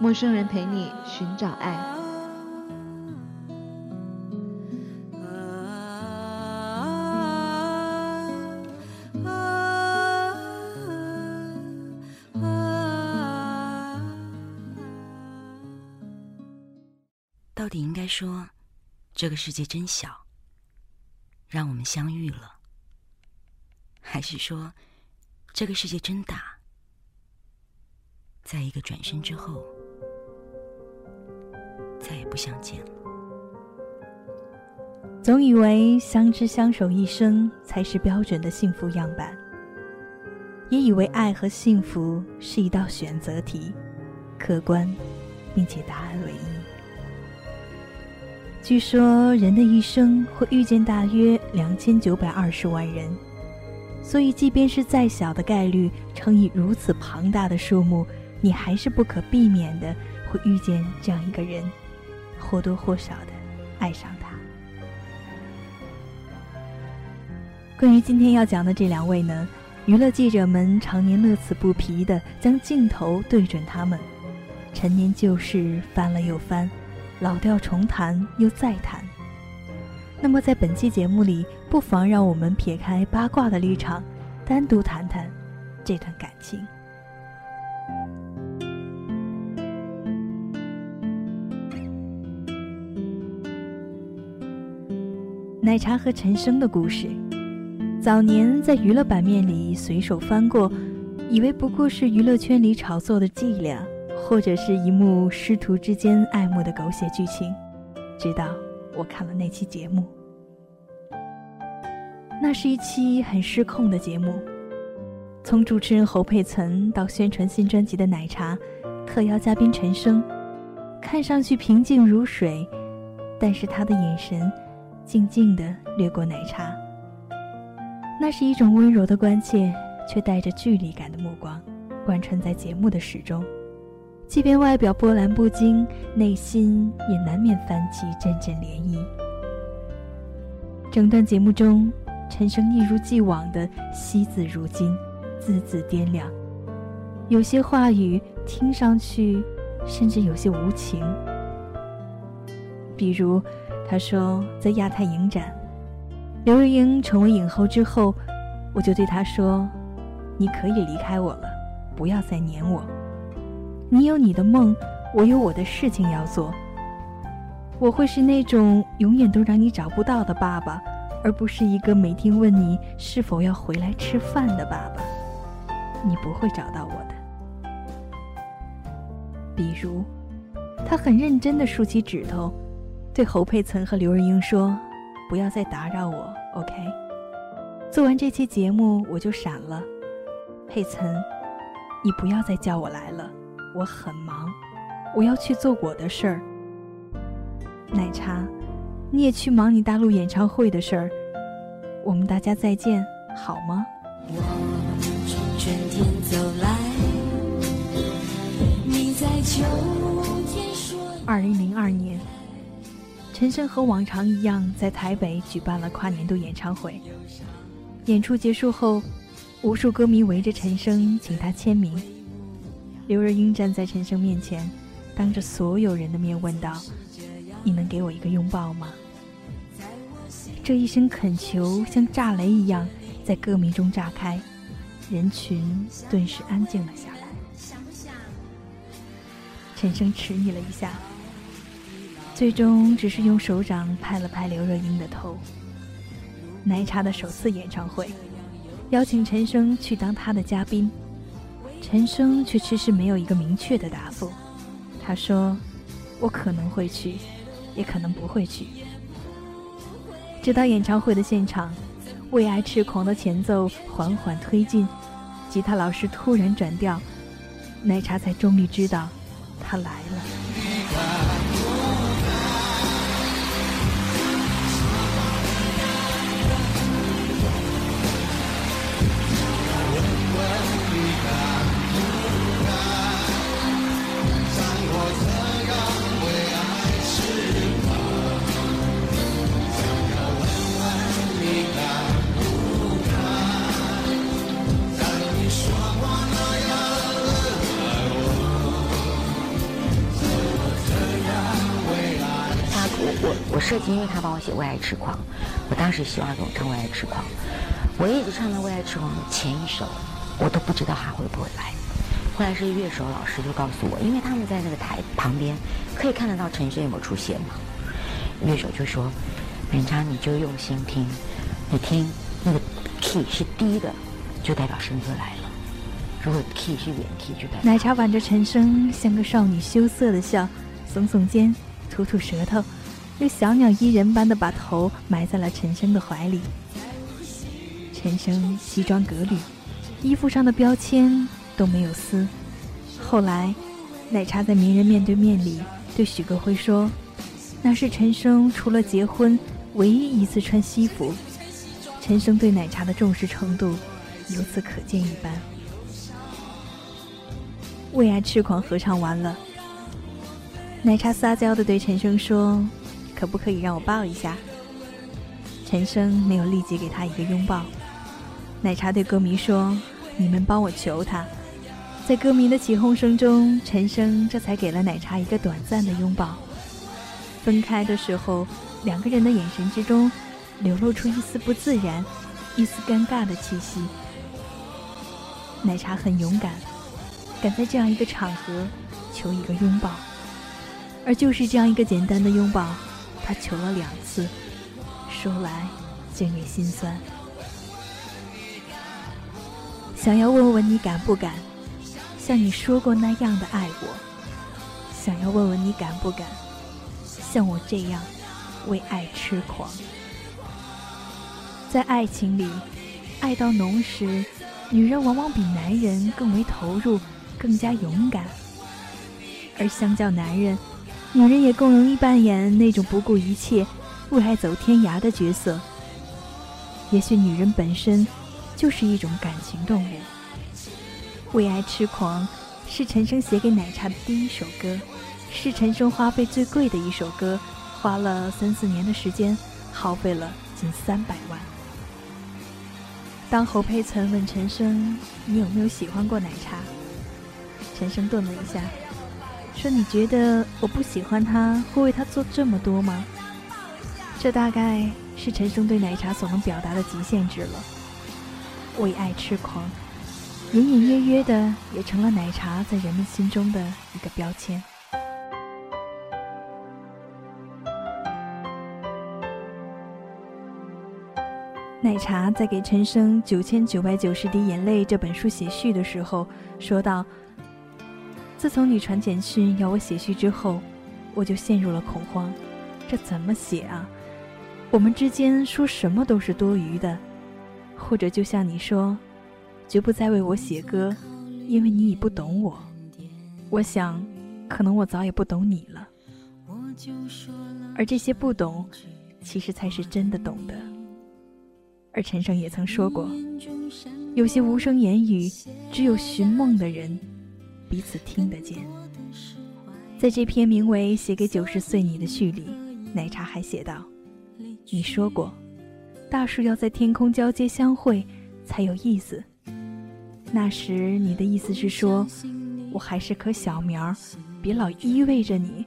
陌生人陪你寻找爱。到底应该说，这个世界真小，让我们相遇了，还是说，这个世界真大，在一个转身之后，再也不相见了？总以为相知相守一生才是标准的幸福样板，也以为爱和幸福是一道选择题，客观，并且答案唯一。据说人的一生会遇见大约两千九百二十万人，所以即便是再小的概率乘以如此庞大的数目，你还是不可避免的会遇见这样一个人，或多或少的爱上他。关于今天要讲的这两位呢，娱乐记者们常年乐此不疲地将镜头对准他们，陈年旧事翻了又翻，老调重弹又再弹。那么在本期节目里，不妨让我们撇开八卦的立场，单独谈谈这段感情。奶茶和陈升的故事。早年在娱乐版面里随手翻过，以为不过是娱乐圈里炒作的伎俩，或者是一幕师徒之间爱慕的狗血剧情。直到我看了那期节目，那是一期很失控的节目，从主持人侯佩岑到宣传新专辑的奶茶，特邀嘉宾陈升，看上去平静如水，但是他的眼神静静地掠过奶茶。那是一种温柔的关切，却带着距离感的目光，贯穿在节目的始终。即便外表波澜不惊，内心也难免泛起阵阵涟漪。整段节目中，陈升一如既往的惜字如金，字字掂量。有些话语听上去，甚至有些无情。比如，他说在亚太影展。刘若英成为影后之后，我就对她说：“你可以离开我了，不要再黏我。你有你的梦，我有我的事情要做。我会是那种永远都让你找不到的爸爸，而不是一个每天问你是否要回来吃饭的爸爸。你不会找到我的。”比如，他很认真地竖起指头，对侯佩岑和刘若英说。不要再打扰我，OK。做完这期节目我就闪了。佩岑，你不要再叫我来了，我很忙，我要去做我的事儿。奶茶，你也去忙你大陆演唱会的事儿。我们大家再见，好吗？我从春天走来，你在秋天说。二零零二年。陈升和往常一样在台北举办了跨年度演唱会。演出结束后，无数歌迷围着陈升请他签名。刘若英站在陈升面前，当着所有人的面问道：“你能给我一个拥抱吗？”这一声恳求像炸雷一样在歌迷中炸开，人群顿时安静了下来。陈升迟疑了一下。最终只是用手掌拍了拍刘若英的头。奶茶的首次演唱会，邀请陈升去当他的嘉宾，陈升却迟迟没有一个明确的答复。他说：“我可能会去，也可能不会去。”直到演唱会的现场，为爱痴狂的前奏缓缓推进，吉他老师突然转调，奶茶才终于知道他来了。因为他帮我写《为爱痴狂》，我当时希望给我唱《为爱痴狂》，我一直唱到《为爱痴狂》的前一首，我都不知道他会不会来。后来是乐手老师就告诉我，因为他们在那个台旁边可以看得到陈升有没有出现嘛。乐手就说：“勉强你就用心听，你听那个 key 是低的，就代表生哥来了；如果 key 是原 key，就代表……”奶茶挽着陈升，像个少女羞涩的笑，耸耸肩，吐吐舌头，又小鸟依人般的把头埋在了陈升的怀里。陈升西装革履，衣服上的标签都没有撕。后来，奶茶在《名人面对面》里对许戈辉说。那是陈升除了结婚唯一一次穿西服，陈升对奶茶的重视程度由此可见一斑。为爱痴狂合唱完了，奶茶撒娇的对陈升说：“可不可以让我抱一下？”陈升没有立即给他一个拥抱。奶茶对歌迷说：“你们帮我求他。”在歌迷的起哄声中，陈升这才给了奶茶一个短暂的拥抱。分开的时候，两个人的眼神之中流露出一丝不自然、一丝尴尬的气息。奶茶很勇敢，敢在这样一个场合求一个拥抱，而就是这样一个简单的拥抱，他求了两次，说来竟也心酸。想要问问你敢不敢，像你说过那样的爱我？想要问问你敢不敢？像我这样为爱痴狂，在爱情里，爱到浓时，女人往往比男人更为投入，更加勇敢。而相较男人，女人也更容易扮演那种不顾一切为爱走天涯的角色。也许女人本身就是一种感情动物。为爱痴狂是陈升写给奶茶的第一首歌。是陈升花费最贵的一首歌，花了三四年的时间，耗费了近三百万。当侯佩岑问陈升：“你有没有喜欢过奶茶？”陈升顿了一下，说：“你觉得我不喜欢他会为他做这么多吗？”这大概是陈升对奶茶所能表达的极限值了。为爱痴狂，隐隐约约的也成了奶茶在人们心中的一个标签。奶茶在给陈升《九千九百九十滴眼泪》这本书写序的时候，说道：“自从你传简讯要我写序之后，我就陷入了恐慌。这怎么写啊？我们之间说什么都是多余的，或者就像你说，绝不再为我写歌，因为你已不懂我。我想，可能我早也不懂你了。而这些不懂，其实才是真的懂得。”而陈升也曾说过，有些无声言语，只有寻梦的人彼此听得见。在这篇名为《写给九十岁你》的序里，奶茶还写道：“你说过，大树要在天空交接相会才有意思。那时你的意思是说，我还是棵小苗，别老依偎着你，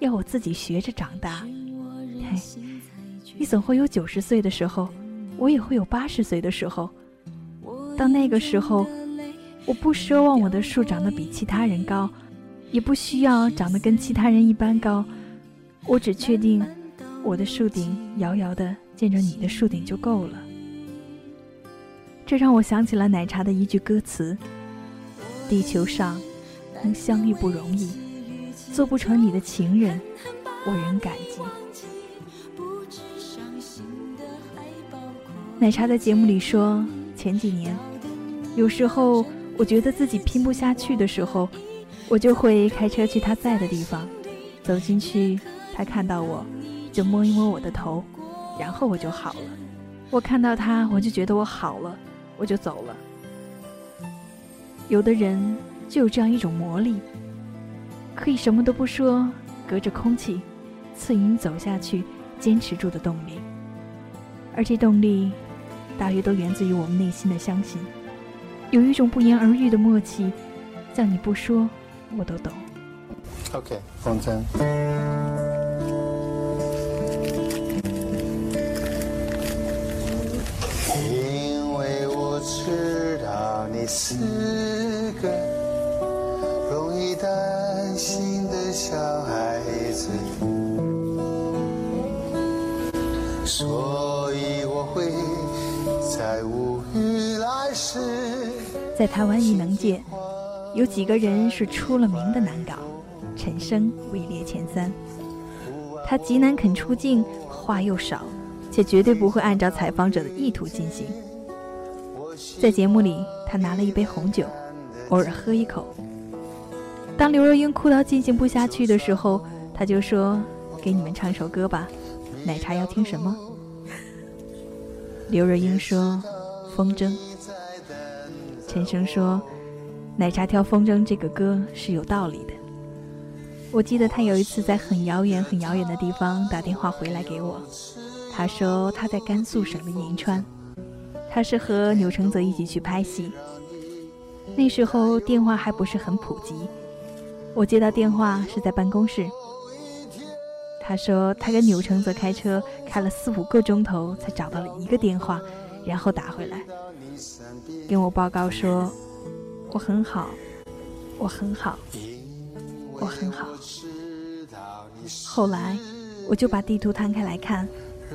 要我自己学着长大。嘿，你总会有九十岁的时候。”我也会有八十岁的时候，到那个时候，我不奢望我的树长得比其他人高，也不需要长得跟其他人一般高，我只确定我的树顶遥遥的见着你的树顶就够了。这让我想起了奶茶的一句歌词：“地球上能相遇不容易，做不成你的情人，我仍感激。”奶茶在节目里说：“前几年，有时候我觉得自己拼不下去的时候，我就会开车去他在的地方，走进去，他看到我，就摸一摸我的头，然后我就好了。我看到他，我就觉得我好了，我就走了。有的人就有这样一种魔力，可以什么都不说，隔着空气，赐予你走下去、坚持住的动力，而这动力。”大约都源自于我们内心的相信，有一种不言而喻的默契叫你不说我都懂。Ok 风筝因为我知道你是在台湾艺能界，有几个人是出了名的难搞，陈升位列前三。他极难肯出镜，话又少，且绝对不会按照采访者的意图进行。在节目里，他拿了一杯红酒，偶尔喝一口。当刘若英哭到进行不下去的时候，他就说：“给你们唱首歌吧，奶茶要听什么？”刘若英说：“风筝。”先生说：“奶茶跳风筝这个歌是有道理的。”我记得他有一次在很遥远、很遥远的地方打电话回来给我，他说他在甘肃省的银川，他是和钮承泽一起去拍戏。那时候电话还不是很普及，我接到电话是在办公室。他说他跟钮承泽开车开了四五个钟头才找到了一个电话，然后打回来，跟我报告说我很好，我很好。我很好。后来，我就把地图摊开来看，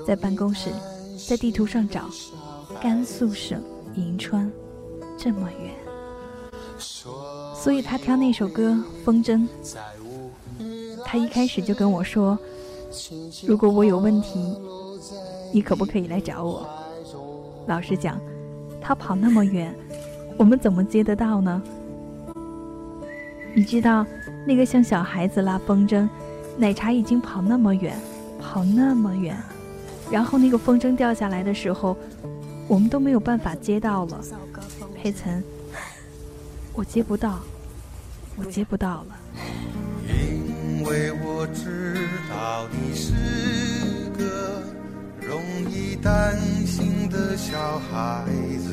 在办公室，在地图上找，甘肃省银川，这么远。所以他挑那首歌《风筝》，他一开始就跟我说：“如果我有问题，你可不可以来找我？”老实讲，他跑那么远，我们怎么接得到呢？你知道？那个像小孩子拉风筝，奶茶已经跑那么远，跑那么远，然后那个风筝掉下来的时候，我们都没有办法接到了。佩岑，我接不到，我接不到了。因为我知道你是易担心的小孩子，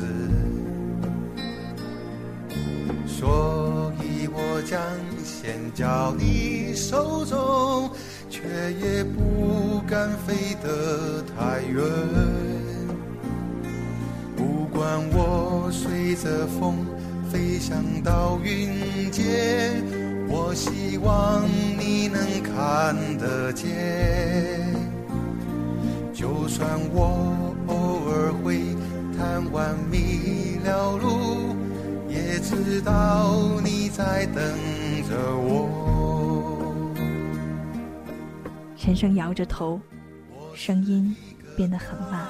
所以我将。先交你手中，却也不敢飞得太远。不管我随着风飞翔到云间，我希望你能看得见。就算我偶尔会贪玩迷了路，也知道你在等。着我。陈升摇着头，声音变得很慢。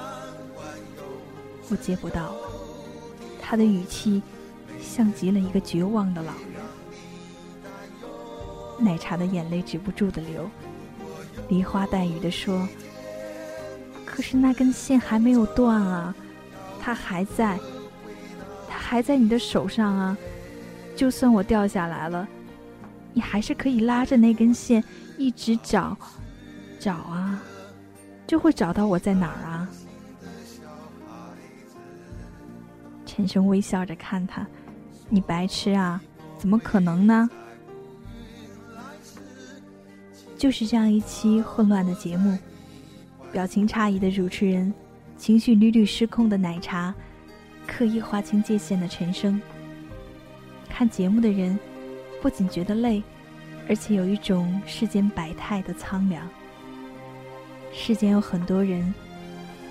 我接不到，他的语气像极了一个绝望的老人。奶茶的眼泪止不住的流，梨花带雨的说：“可是那根线还没有断啊，它还在，它还在你的手上啊。就算我掉下来了。”你还是可以拉着那根线一直找，找啊，就会找到我在哪儿啊。陈升微笑着看他，你白痴啊？怎么可能呢？就是这样一期混乱的节目，表情诧异的主持人，情绪屡屡失控的奶茶，刻意划清界限的陈生。看节目的人。不仅觉得累，而且有一种世间百态的苍凉。世间有很多人，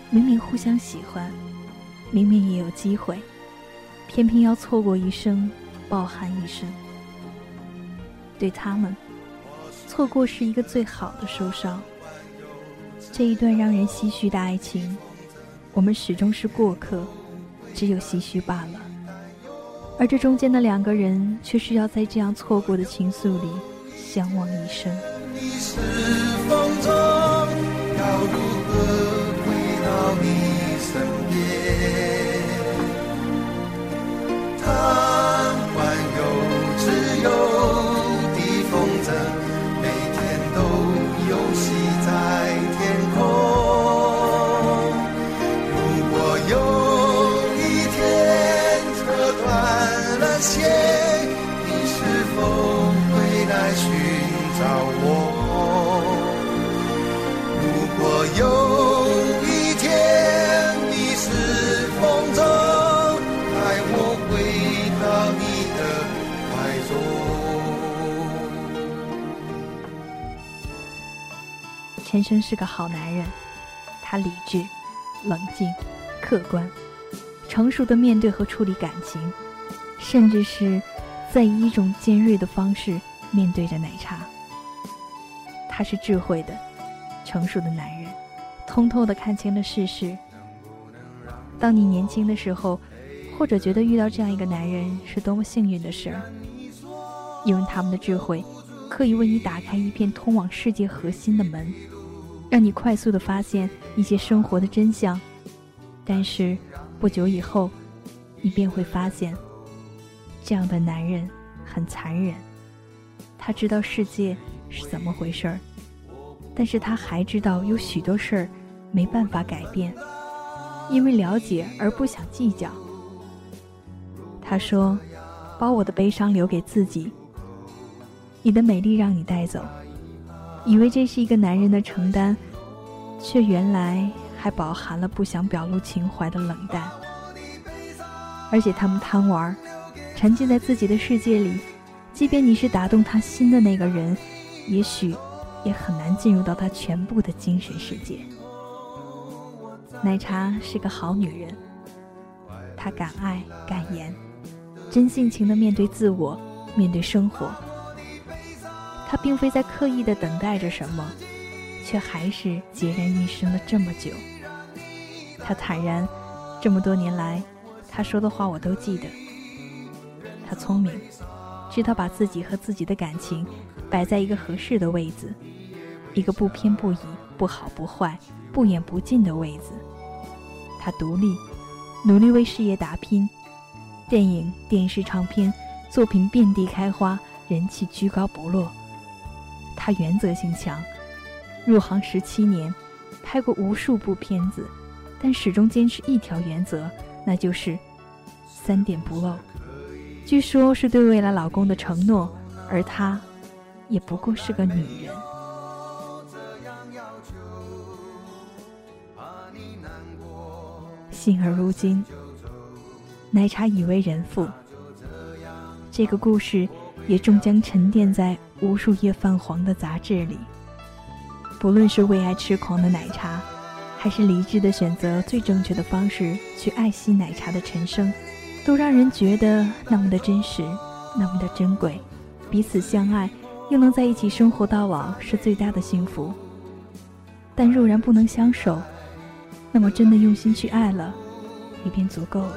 明明互相喜欢，明明也有机会，偏偏要错过一生，抱憾一生。对他们，错过是一个最好的收伤。这一段让人唏嘘的爱情，我们始终是过客，只有唏嘘罢了。而这中间的两个人，却是要在这样错过的情愫里相望一生。你是风中，要如何回到你身边？贪真是个好男人，他理智、冷静、客观，成熟的面对和处理感情，甚至是在以一种尖锐的方式面对着奶茶。他是智慧的、成熟的男人，通透的看清了世事。当你年轻的时候，或者觉得遇到这样一个男人是多么幸运的事儿，因为他们的智慧，可以为你打开一片通往世界核心的门，让你快速的发现一些生活的真相。但是不久以后，你便会发现，这样的男人很残忍。他知道世界是怎么回事儿，但是他还知道有许多事儿没办法改变。因为了解而不想计较。他说：“把我的悲伤留给自己，你的美丽让你带走。”以为这是一个男人的承担，却原来还饱含了不想表露情怀的冷淡。而且他们贪玩，沉浸在自己的世界里，即便你是打动他心的那个人，也许也很难进入到他全部的精神世界。奶茶是个好女人，她敢爱敢言，真性情的面对自我，面对生活。他并非在刻意的等待着什么，却还是孑然一身了这么久。他坦然，这么多年来，他说的话我都记得。他聪明，知道把自己和自己的感情摆在一个合适的位子，一个不偏不倚、不好不坏、不远不近的位子。他独立，努力为事业打拼，电影、电视、唱片作品遍地开花，人气居高不落。原则性强，入行十七年，拍过无数部片子，但始终坚持一条原则，那就是三点不漏。据说是对未来老公的承诺，而她，也不过是个女人。幸而如今，奶茶已为人妇。这个故事也终将沉淀在无数页泛黄的杂志里。不论是为爱痴狂的奶茶，还是理智的选择最正确的方式去爱惜奶茶的陈升，都让人觉得那么的真实，那么的珍贵。彼此相爱，又能在一起生活到老，是最大的幸福。但若然不能相守，那么，真的用心去爱了，也便足够了。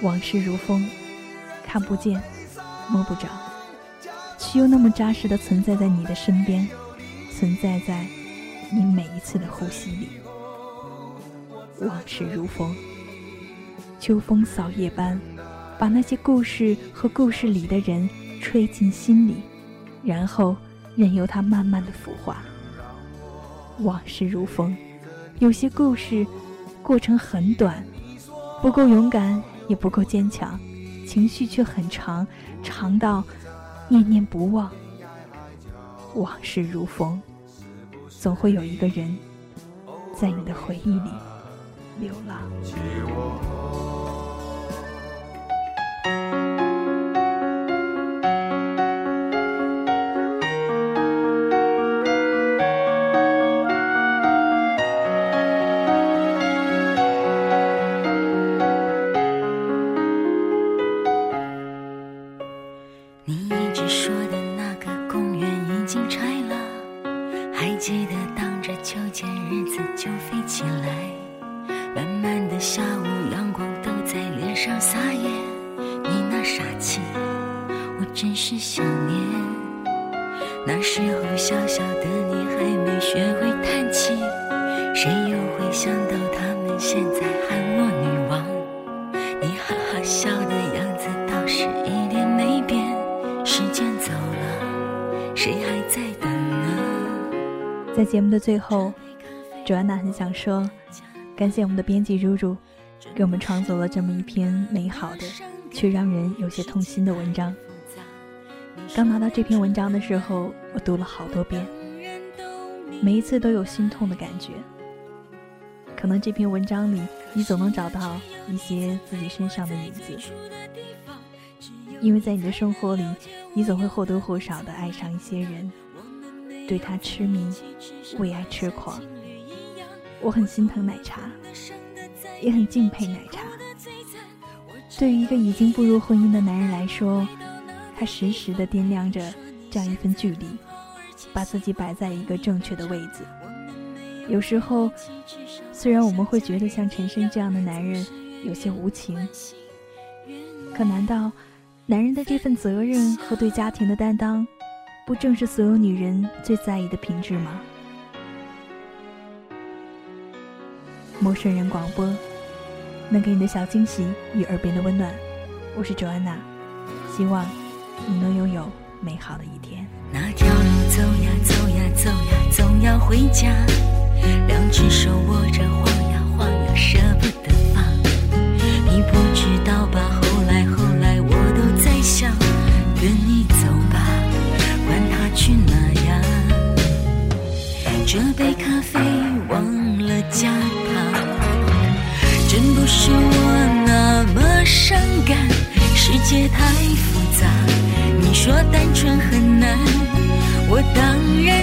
往事如风，看不见，摸不着，却又那么扎实的存在在你的身边，存在在你每一次的呼吸里。往事如风，秋风扫叶般，把那些故事和故事里的人吹进心里，然后任由它慢慢的腐化。往事如风。有些故事，过程很短，不够勇敢，也不够坚强，情绪却很长，长到念念不忘。往事如风，总会有一个人，在你的回忆里流浪。就飞起来慢慢的下午阳光都在脸上撒野你那傻气我真是想念。那时候小小的你还没学会叹气谁又会想到他们现在喊我女王？你哈哈笑的样子倒是一点没变时间走了谁还在等呢？在节目的最后卓安娜很想说，感谢我们的编辑如如，给我们创作了这么一篇美好的，却让人有些痛心的文章。刚拿到这篇文章的时候，我读了好多遍，每一次都有心痛的感觉。可能这篇文章里，你总能找到一些自己身上的影子，因为在你的生活里，你总会或多或少的爱上一些人。对他痴迷，为爱痴狂。我很心疼奶茶，也很敬佩奶茶。对于一个已经步入婚姻的男人来说，他时时的掂量着这样一份距离，把自己摆在一个正确的位置。有时候，虽然我们会觉得像陈深这样的男人有些无情，可难道男人的这份责任和对家庭的担当，不正是所有女人最在意的品质吗？陌生人广播，能给你的小惊喜与耳边的温暖。我是 Joanna，希望你能拥有美好的一天。那条路走呀走呀走呀，总要回家。两只手握着，晃呀晃呀，舍不得放。你不知道吧？后来后来，我都在想，跟你走吧，管他去哪呀。这杯咖啡忘了加，是我那么伤感。世界太复杂，你说单纯很难，我当然